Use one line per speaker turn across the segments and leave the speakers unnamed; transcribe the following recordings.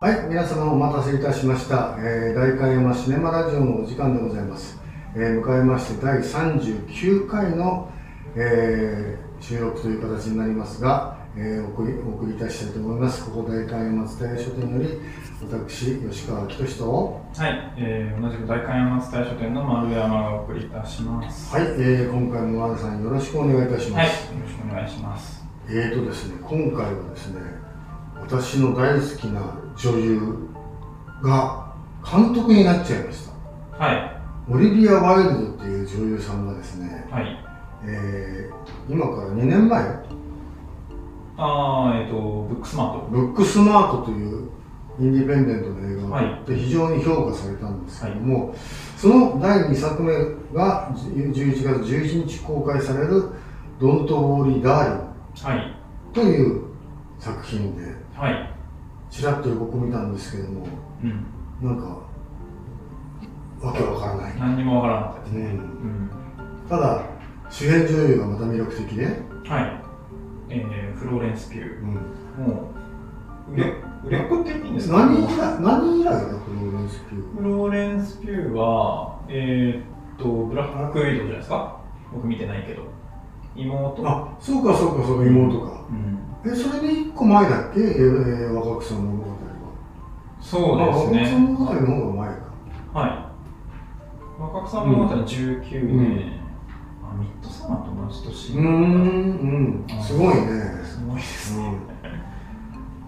はい、皆様お待たせいたしました。えー、大観山シネマラジオのお時間でございます。えー、迎えまして第39回の、えー収録という形になりますが、えーお送りお送りいたしたいと思います。ここ大観山伝え書店より、私、吉川明俊と、
はい、えー、同じく大観山伝え書店の丸山がお送りいたします。
はい、えー今回も和田さんよろしくお願いいたしま
はい、よ
す。
ろしくお願いします。
えーとですね、今回はですね、私の大好きな女優が監督になっちゃいました。
はい、
オリビア・ワイルドっていう女優さんがですね、
はい。
えー今から2年前、
あー、えっ、と、ブックスマート。
ブックスマートというインディペンデントの映画が
は
で非常に評価されたんですけども、その第2作目が11月11日公開される「ドント・ウォーリー・ダーリン
はい、」
という作品で
はい。
ちらっと予告見たんですけども
うん。
なんかわけわからない、
何にもわからなかったですね。
ただ主演女優がまた魅力的で、
はい。えー、フローレンス・ピュー。
うん
もう、売れ、売れっ子って言っていいんですか？
何以来何以来だフローレンス・ピュー
フローレンス・ピューは、えー、っと、ブラック・ウィドウじゃないですか？僕見てないけど。妹。
あそうかそうかそうか妹か、
うん。
えそれで一個前だっけ、えー、若草物語は
そうです
あ若草
ね。
物語の方が前か
はい。若草物語19年、
うん
あミッドサマーと同じ年。
うーんうんすごいね、
すごいですね。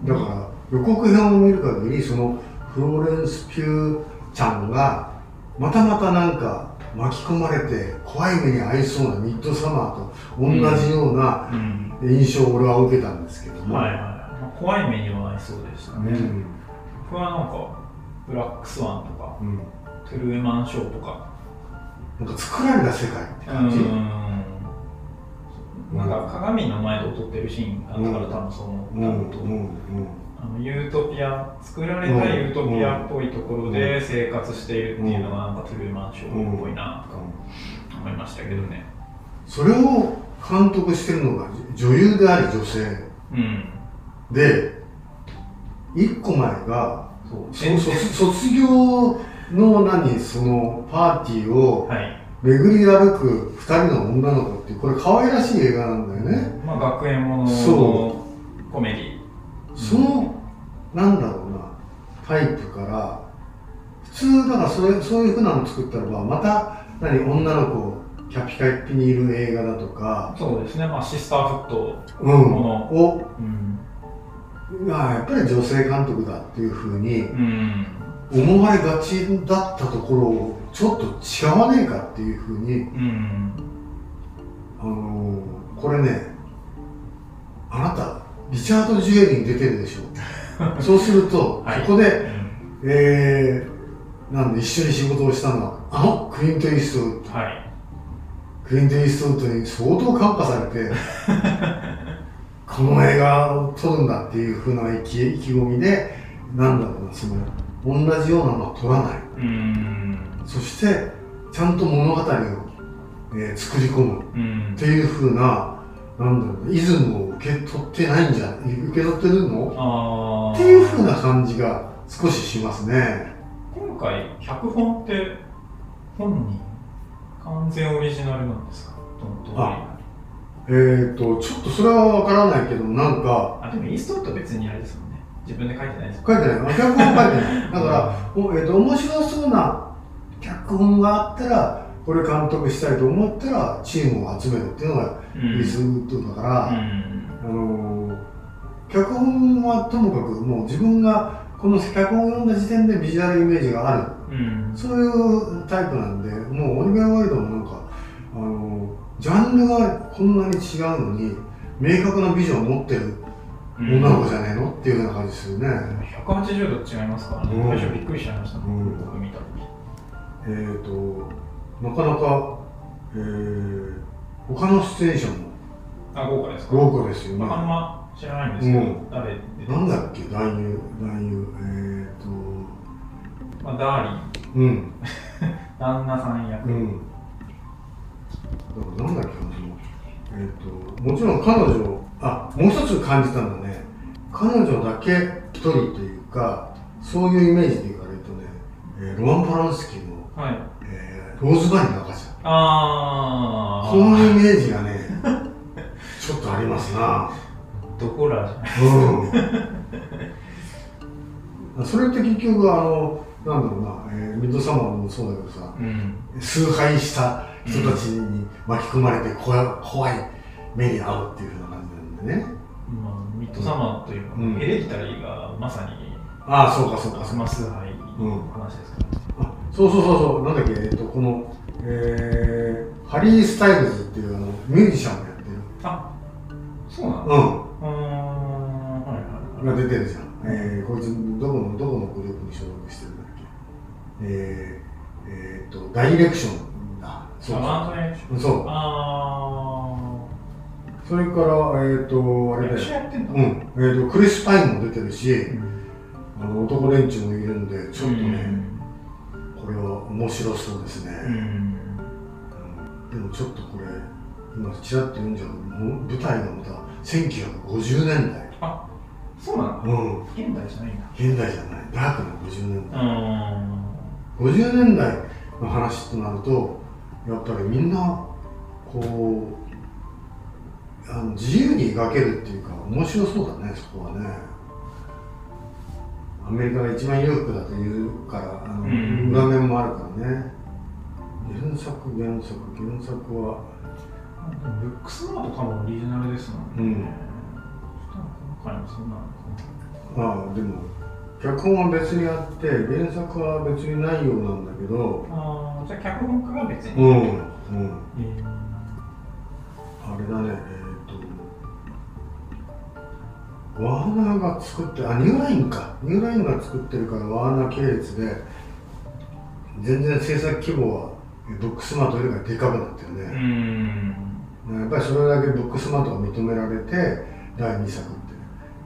うん、だから予告編を見る限りそのフローレンス・ピューちゃんがまたまたなんか巻き込まれて怖い目に遭いそうなミッドサマーと同じような
うん。
印象を俺は受けたんですけども、
はいはい。まあ、怖い目には合いそうでしたね。
うん。
僕はなんか、ブラックスワンとか、
うん、
トゥルーマンショーとか、
なんか作られた世界って
う
感じ、
ん。なんか鏡の前で踊ってるシーンがあったから多分そう思った
うん。
のと、
うん。
あのユートピア作られたユートピアっぽいところで生活しているっていうのがなんかトゥルーマンショーっぽいなとか思いましたけどね。
それを監督してるのが女優であり女性
うん。
で一個前が
そう
そ卒卒業の何そのパーティーを
はい。
巡り歩く2人の女の子っていうこれ可愛らしい映画なんだよね、
まあ学園もの
そ
のコメディ。
そのなんだろうなタイプから普通だからそれそういうふうなの作ったらばまた何女の子キャピカッピにいる映画だとか、
そうですね。まあシスターフット
うん、
もの。
を
うん。
まあやっぱり女性監督だっていうふうに
うん。
思われがちだったところをちょっと違わねえかっていうふうに
うん。
あのーこれねあなたリチャード・ジュエリーに出てるでしょ そうすると、
はい
そこで、えー、なんで一緒に仕事をしたのはあのクリント・イーストウッド
はい。
クリント・イーストウッドに相当感化されて この映画を撮るんだっていうふうな意気意気込みでなんだろうなその同じようなのは撮らない
うん。
そしてちゃんと物語を、えー作り込む
うん
っ。ていうふうな、なんだろう、イズムを受け取ってないんじゃ、受け取ってるの？っていうふうな感じが少ししますね。
今回脚本って本人完全オリジナルなんですか？
えーと、ちょっとそれはわからないけど、なんか、
あでもイーストウッドは別にあれですもんね自分で書いてないです
書いてない。脚本書いてない。だから、おえーと、面白そうな脚本があったら、これ監督したいと思ったら、チームを集めるっていうのが
うん。
イズムとだから、
うん。
あのー脚本はともかくもう自分がこの脚本を読んだ時点でビジュアルイメージがある。
うん。
そういうタイプなんでもうオリベア・ワイルドもなんか、あのージャンルがこんなに違うのに明確なビジョンを持ってる
うん
女の子じゃねえのっていうような感じするね、
180度違いますからね、
うん。
最初びっくりしちゃいました、ね。
うん。
僕見た時。
えっ、となかなか、えー他の出演者も。
あ豪華ですか？
豪華ですよね。
まああんま知らないんですけど、
うん。
誰？
なんだっけ？男優男優えっ、
まあ、ダーリン。
とうん。
旦那さん役、
うん。だからなんだっけな、その、えっ、と、もちろん彼女、あ、もう一つ感じたのはね、彼女だけ一人というか、そういうイメージで言われるとね、えーロマン・ポランスキーの、
はい。
えーローズマリーの赤ちゃん。
あ
このイメージがね ちょっとありますな。
ドコラーじゃない
うん。それって結局あのなんだろうな、えーミッドサマーもそうだけどさ
うん。
崇拝した人たちに巻き込まれて怖い怖い目に遭うっていうふうな感じなんでね。
まあ、ミッドサマーというか、
うん。
エレキタリーがまさに
ああそうかそうかそう
崇拝の話ですから、
あそうそうそうそう。なんだっけ？えっとこの、えーハリー・スタイルズっていうあのミュージシャンもやってる。
あそうなんだ
う
うーんはいはいはい。
んが出てるじゃん、えー、こいつどこのどこのグループに所属してるんだっけ？えー、えー、っとダイレクションだ。そう
あワンドレーション。
そう。
あ
それからえー、っとあれだよ。
者やってんだ、
うん。えー、とクリス・パインも出てるし、
うん。
あの男連中もいるんでちょっとね、
うん
これは面白そうですね、
うん。
うんでもちょっとこれ今ちらっと読んじゃうもう舞台がまた1950年代。
あそうなの？
うん。
現代じゃないんだ。
現代じゃない。ダークな50年
う
代、
ん
50年代の話となるとやっぱりみんなこうあの自由に描けるっていうか面白そうだねそこはねアメリカが一番裕福だというからあの、
うん。
裏面もあるからね。原作原作原作は。
ブックスマート多分オリジナルですもんね、
うん。ああでも脚本は別にあって原作は別にないようなんだけど。
なあーじゃあ脚本家が別に、
うんうん。
え
あれだね。えっ、とワーナーが作ってあニューラインか。ニューラインが作ってるからワーナー系列で全然制作規模はえブックスマートよりがでかくなってる
ー、う
ね、
ん。
やっぱりそれだけブックスマートが認められて第2作って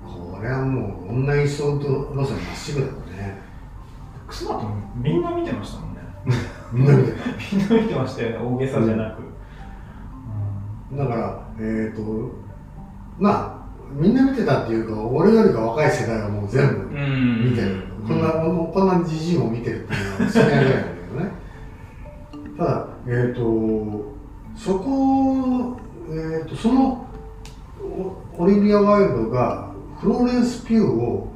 これはもう女イソート路線まっしぐらだね。
ブックスマートみんな見てましたもんね。
みんな見てた。
みんな見てましたよね。大げさじゃなく、
だから、えっ、と、まあ、みんな見てたっていうか、俺よりか若い世代はもう全部
うん
見てる。こんな、こんなじじいも見てるっていうのは少ないぐらいなんだけどね。ただ、えっ、と、そこ、えっ、と、その、おオリビア・ワイルドがフローレンス・ピューを、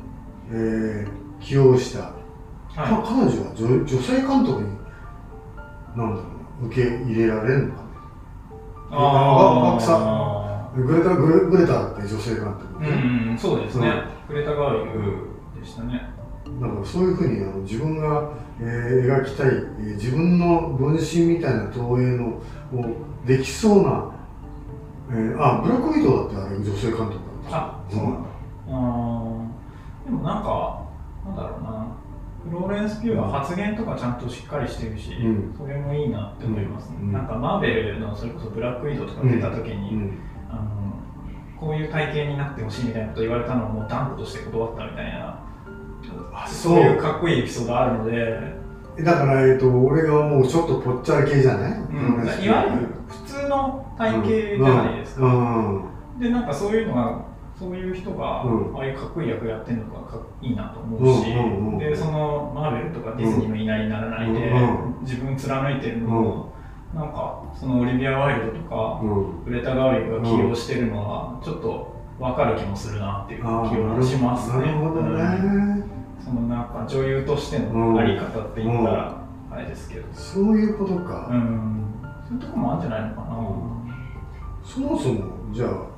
えー起用した。
は
か彼女は女女性監督に、なんだろうな、受け入れられるのかね。
い、
あ
あ
グレタ・グレグレタって女性監督
ー
ね、
うん、そうですね、グレタ・ガーリグでしたね。
だからそういうふうにあの自分が、えー描きたい、えー自分の分身みたいな投影のをできそうな、えーあブラックウィドウだってあれ女性監督だった。
あそう。なんだ。あーでもなんかなんだろうな。フローレンス・ピューは発言とかちゃんとしっかりしてるし、
うん。
それもいいなって思いますね、
うん。
なんかマーベルのそれこそブラックウィドウとか出た時に、
うん
あのこういう体型になってほしいみたいなこと言われたのをもう断固として断ったみたいな
あ
そういうかっこいいエピソードあるので、
だから、えー、と俺がもうちょっとぽっちゃり系じゃない、
うん、いわゆる普通の体型じゃないですか、
うん。うん
でなんかそういうのがそういう人が、
うん。
ああいうかっこいい役やってるのがかっいいなと思うし、
うんうんうん
でそのマーベルとかディズニーの言いなりにならないで、
うん
自分貫いてるのを、なんかそのオリビア・ワイルドとか、
うん。
グレタ・ガーリックが起用してるのはちょっと分かる気もするなっていう気はしますね。
なるほどね、
うん。そのなんか女優としてのあり方って言ったらあれですけど、
そういうことか、
うん、そういうとこもあるんじゃないのかな。
そもそもじゃあ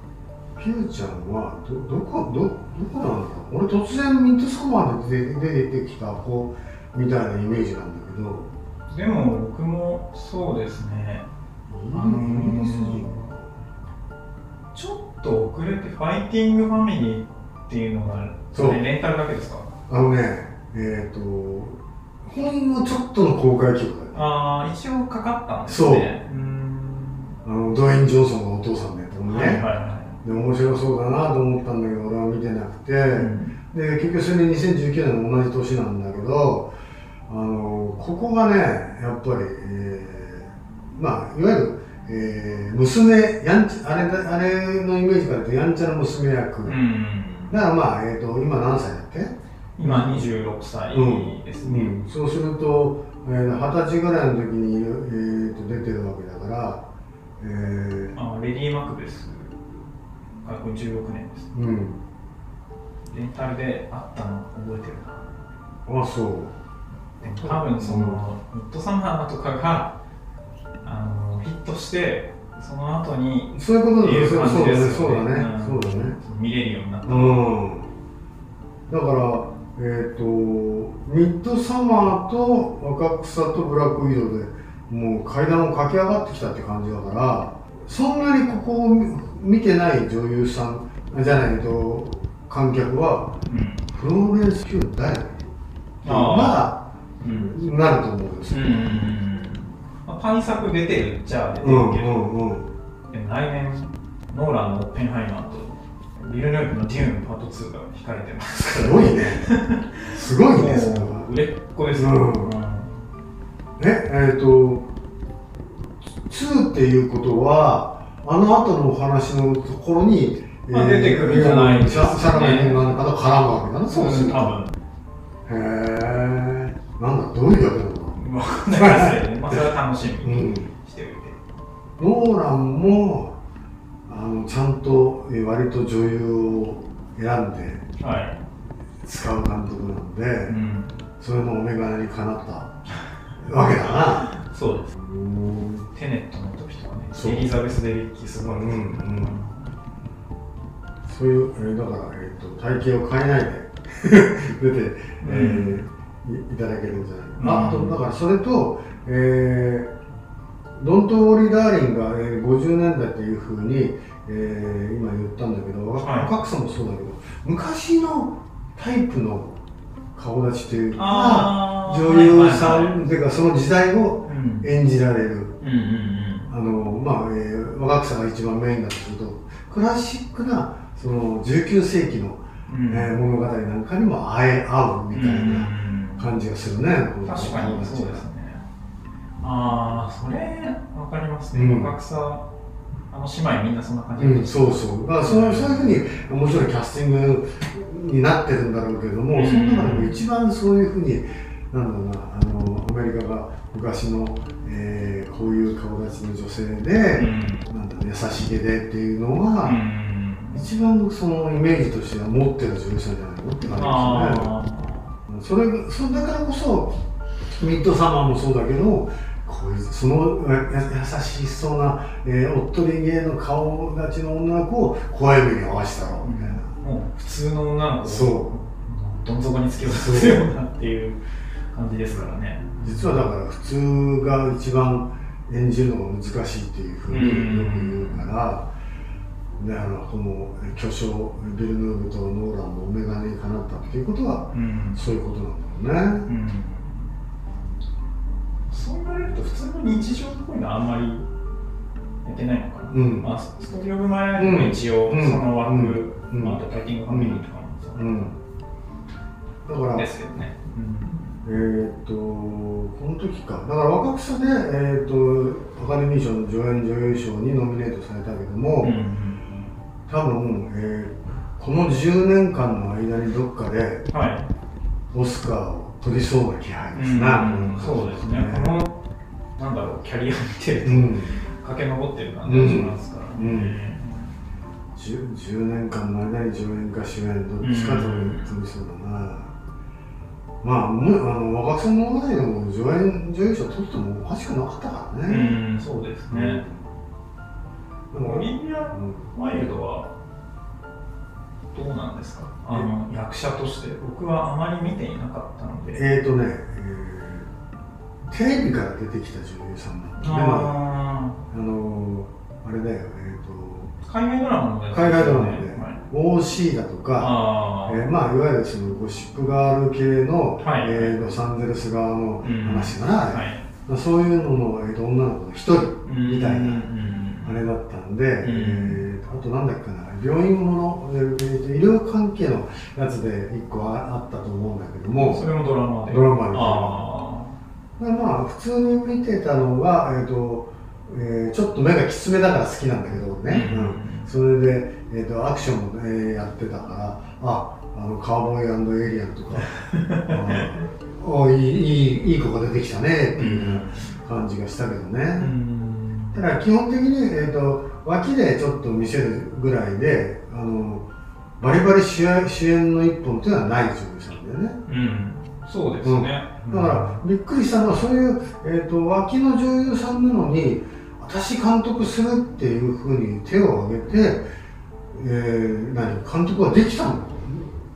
ピューちゃんはどどこどどこなんだろう俺突然ミッドサマーで出出てきた子みたいなイメージなんだけど
でも僕もそうですね、あのちょっと遅れてファイティングファミリーっていうのが、
そう。
れレンタルだけですか？
あのねえっ、とほんのちょっとの公開記録だよ
ああ、一応かかったんですね。う。ーん。
あのドウェイン・ジョンソンがお父さんのやつもね、
はいはいは
で面白そうだなと思ったんだけど俺は見てなくて、
い。うん。
で結局それで2019年の同じ年なんだけどあのここがねやっぱり、えーまあいわゆる、えー娘やんちあれだあれのイメージから言うとやんちゃな娘役、
うん
だからまあ、えー、と今何歳だっけ？
今26歳ですね、
うん、そうすると二十、えー、歳ぐらいの時に、えー、と出てるわけだから、えー、
あレディー・マクベスがこれ16年です。
うん。
レンタルであったの覚えてるな。
あそう
多分その、ミッドサマーとかがあのヒットしてその後に
そういうことだね。そうだ
ね。
そうだね、
ん見れるようになった、
うん。だからえっ、とミッドサマーと若草とブラックウィドウでもう階段を駆け上がってきたって感じだからそんなにここを見見てない女優さんじゃないと観客は
うん。
フローレンス・ピューだよね。
あ
ま
うん
だなると思うんですよ、
うんうんうんまあ、対策出てるっちゃ出て
うん
るけど、
うんうん
でも来年ノーランのオッペンハイマーとビルヌーブのデューンパート2が控えてます
すごいね。すごいね。それは
売れっ子ですよ、
うん。
うん。
ええっ、と2っていうことはあの後のお話のところに、
まあ出てくるんじゃないですかね。
シャラメンなんかと絡むわけだな。そうすると
多分。
へえなんだどういうわけなのか。
わかんないですね、まあ、それは楽しみに
うん。
しておいて、
ノーランもあのちゃんとえ割と女優を選んで
はい、
使う監督なんで、
うん、
それもお眼鏡にかなったわけだな。
そうです。
うん
テネットの時とかね。
そう。
エリザベス・デリッキすごいですよ
うんうん。そういう、えーだから、えー、と体型を変えないで。出て、えーいいただけるんじゃないか、ああとだからそれと、えー、ドント・ウォリー・ダーリンが、えー、50年代っていうふうに、えー今言ったんだけど若
はい
もそうだけど昔のタイプの顔立ちというか女優さ
はいはいはい
ていうかその時代を
うん
演じられる。
うん。うん
あのまあ、えー若草が一番メインだとするとクラシックなその19世紀の、
うん。うん
えー物語なんかにも会え合うみたいな。
うん
感じがするね、
確かにそうですね。ああそれわかりますね、
うん。
若草あの姉妹みんなそんな感じ
うん、そうそう。だからそうそういうふうにもちろんキャスティングになってるんだろうけども、
うん。
その中でも一番そういうふうになんだろうなあのアメリカが昔の、えーこういう顔立ちの女性で、
うん。
なんだ優しげでっていうのは、
うん。
一番そのイメージとしては持ってる女優さんじゃないのって感じですよね。
あ
それがそだからこそミッドサマーもそうだけどこういうそのや優しそうな、えーおっとり芸の顔立ちの女の子を怖い目に合わせたろうみたいな、
ーもう普通の女の子を
そ
どん底に突き落とすようなっていう感じですからね。
う実はだから普通が一番演じるのが難しいっていうふうによく言うから、だからこの巨匠ビル・ヌーブとノーランのお眼鏡にかなったっていうことは
うん。
そういうことなんだろうね。
うん。そう言われると普通の日常っぽいのはあんまりやってないのかな、
うん。
まあ、ストーリー・オブ・マイ・ライフも一応
うん。
その枠、
うん。
まあ、あとファイティング・ファミリーとかもそう。
うん、だから
ですけどね、
えーっとこの時か。だから若草で、えーっとアカデミー賞の助演女優賞にノミネートされたけども、
うんうん
多分、えーこの10年間の間にどっかで
うんはい、
オスカーを取りそうな気配です
うん
な、
そうですね、このなんだろうキャリア見てると、
うん。
駆け上ってる感じがしますから
うん。
ね、
10, 10年間の間に助演か主演どっちかと取りそうだな、まあもうあの若草物語でも助演女優賞取ってもおかしくなかったから
う
ね、
ん、そうですね、
でも
オリビア・
うん
ワイルドはどうなんですか？あの役者として。僕はあまり見ていなかったので。
えーとね、えーテレビから出てきた女優さんなんで、まあ、
あ
あのーあれだよ、え
ー海外ドラマの
海外ドラマで
はい、
ーと OC だとか、えーまあ、いわゆるそのゴシップガール系の、
はい。
えーロサンゼルス側の話かな、あれ。
はい。
まあそういうのの、えーと女の子の一人みたいな、
うん
あれだったんで、えーあとなんだっけな、病院もの、えーと医療関係のやつで一個ああったと思うんだけども、
それもドラマで？
ドラマで
あ
まあ普通に見てたのが、えーとえーちょっと目がきつめだから好きなんだけど
あ
ね、
うん。
うん。それで、えー、とアクションも、えーやってたからああのカーボーイエイリアンとか あおいいいいいい子が出てきたねっていう感じがしたけどね、
うん
ただ基本的に、えー、と脇でちょっと見せるぐらいであのバリバリ主演主演の一本っていうのはない女優さんだよね。
うん。そうですね、
だからびっくりしたのはそういう、えー、と脇の女優さんなのに私監督するっていうふうに手を挙げて、えー、何監督ができたんだ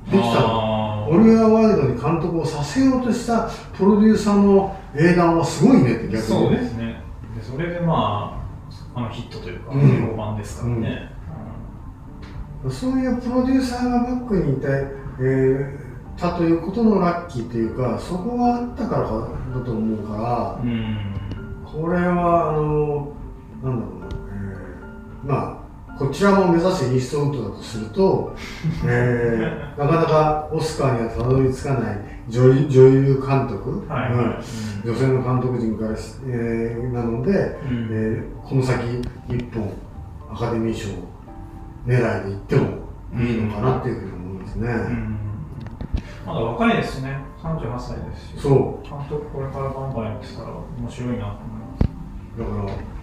できたの。オリア・ワイルドに監督をさせようとしたプロデューサーの英断はすごいねって逆に
そうですねでそれでまああのヒットというか、
うん。
評判ですからね、
そういうプロデューサーがバックにいて、えーたということのラッキーというかそこがあったからかだと思うからこれはあのなんだろうな、えーまあこちらも目指せイーストウッドだとすると、えーなかなかオスカーにはたどり着かない女優女優監督、
はい。
うん。
はい、
女性の監督陣からし、えーなので、
うん。
えーこの先一本アカデミー賞狙いでいってもいいのかなっていうふうに思いますね。
うん。まだ若いですしね38歳ですし。
そ
監督これからバンバンやってたら面白いなと思います。
うだから三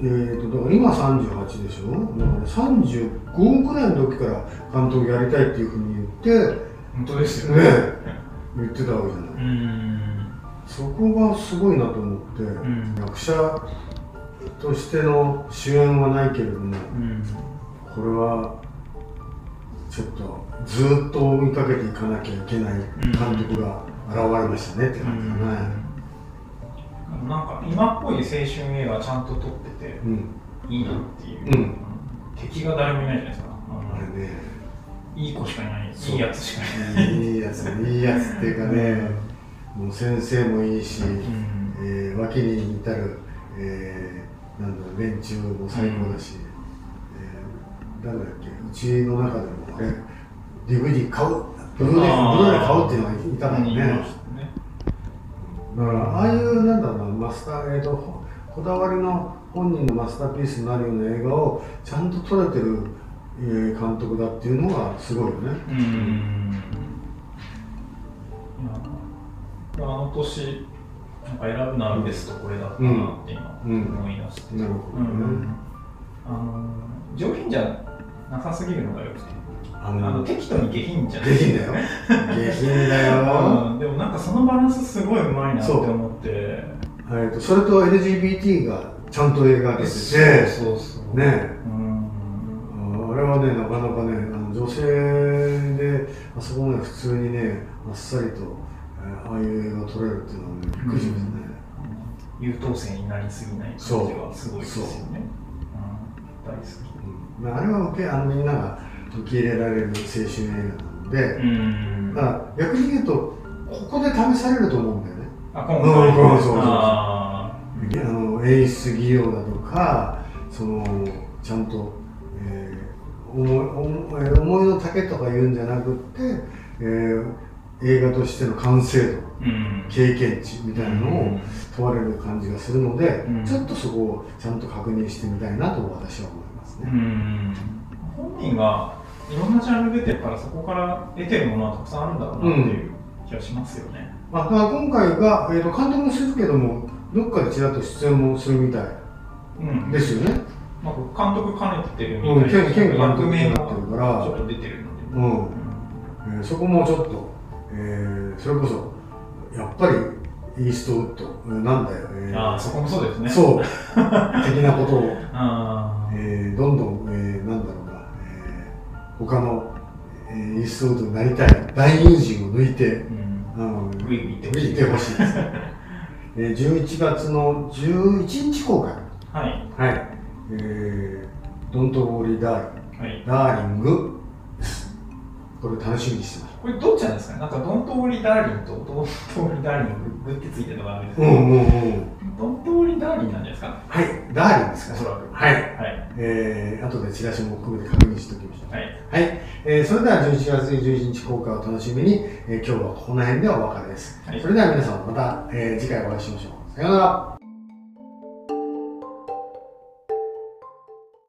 えー、とだから今38でしょ？だから35くらいの時から監督やりたいっていうふうに言って
本当ですよね。
ね言ってたわけじゃない、
うん。
そこがすごいなと思って、
ん。
役者としての主演はないけれども
うん。
これはちょっとずっと追いかけていかなきゃいけない監督が現れましたねって感じだね
なんか今っぽい青春映画ちゃんと撮ってて
うん、
いいなっていう、
うん。
敵が誰もいないじゃないですか。あ
れね。
いい子しかいない。いいやつしかいない。
いいやつ。いいやつっていうかねもう先生もいいし、
うん。
えー脇に至る、えーなんだろう連中も最高だし、えー誰だっけうちの中でもあれ DVD 買う。ブルーレイ買うっていうのがいたからねだからああいうなんだろうなマスター、えー、とここだわりの本人のマスターピースになるような映画をちゃんと撮れてる、えー監督だっていうのがすごいよね。
うん。あの年なんか選ぶならベストこれだったなって今
うん。
思い出して、
なるほどね。
うん。あの上品じゃなさすぎるのがよくて
あ
あの適当に下品じゃない。
下品だよ。下品だよ。
うん。でもなんかそのバランスすごいうまいなって思って。
えーとそれと LGBT がちゃんと描けてて、
そうそう
ね。
うん。
あれはね、なかなかね、あの女性で、あそこまで普通にね、あっさりと、えーああいう映画を撮れるっていうのはね、びっくりしますね。
優等生になりすぎない感じがすごいですよね、う。ん、大好き。
うん。まあ、あれは受けあのみんなが受け入れられる青春映画なので、
うん。
だから逆に言うと、ここで試されると思うんだよね。
あ今
うん
回
そうそうそう。
あ
あの演出技量だとかそのちゃんと、えー思い思いの丈とか言うんじゃなくって、えー映画としての完成度
ーうん。
経験値みたいなのを
うん。
問われる感じがするので、
うん。
ちょっとそこをちゃんと確認してみたいなと私は思います
う
ね。
ん。本人がいろんなジャンル出てるからそこから得てるものはたくさんあるんだろうなっていう気がしますよね、
まあ、今回が、えー、と監督もするけどもどっかでちらっと出演もするみたい
うん
ですよね。
まあ、監督兼ねてるみ
うん、
たい
県県が
役名
監督になってる
も
から。
ちょっと出てるので、
うん。えーそこもちょっと、えーそれこそやっぱりイーストウッド、えーなんだよ、えー
ああそこもそうですね。
そう。的なことを、
あ
えーどんどん、えーなんだろう他の、えーイーストウッドになりたい。大友人を抜いて
あ、うん、
うん
グイグイ行ってほしい
です、え ー、11月の11日公開。
はい。
はい。えー、ドントウォーリーダーリン
はい。
ダーリングこれ楽しみにしてます。
これどっちなんですか？ねなんかドントウォリダーリンとドントウォリダーリンググってついてるのがあるんですけど、
うんうんうん
ドントウォリダーリンなんですか？
はい、ダーリンですか？
おそらく
はい。
はい
えー、後でチラシも含めて確認しておきましょう。
はい
はい。えー、それでは11月11日公開を楽しみに、えー今日はこの辺でお別れです。
はい
それでは皆さんまた、えー次回お会いしましょう。さようなら。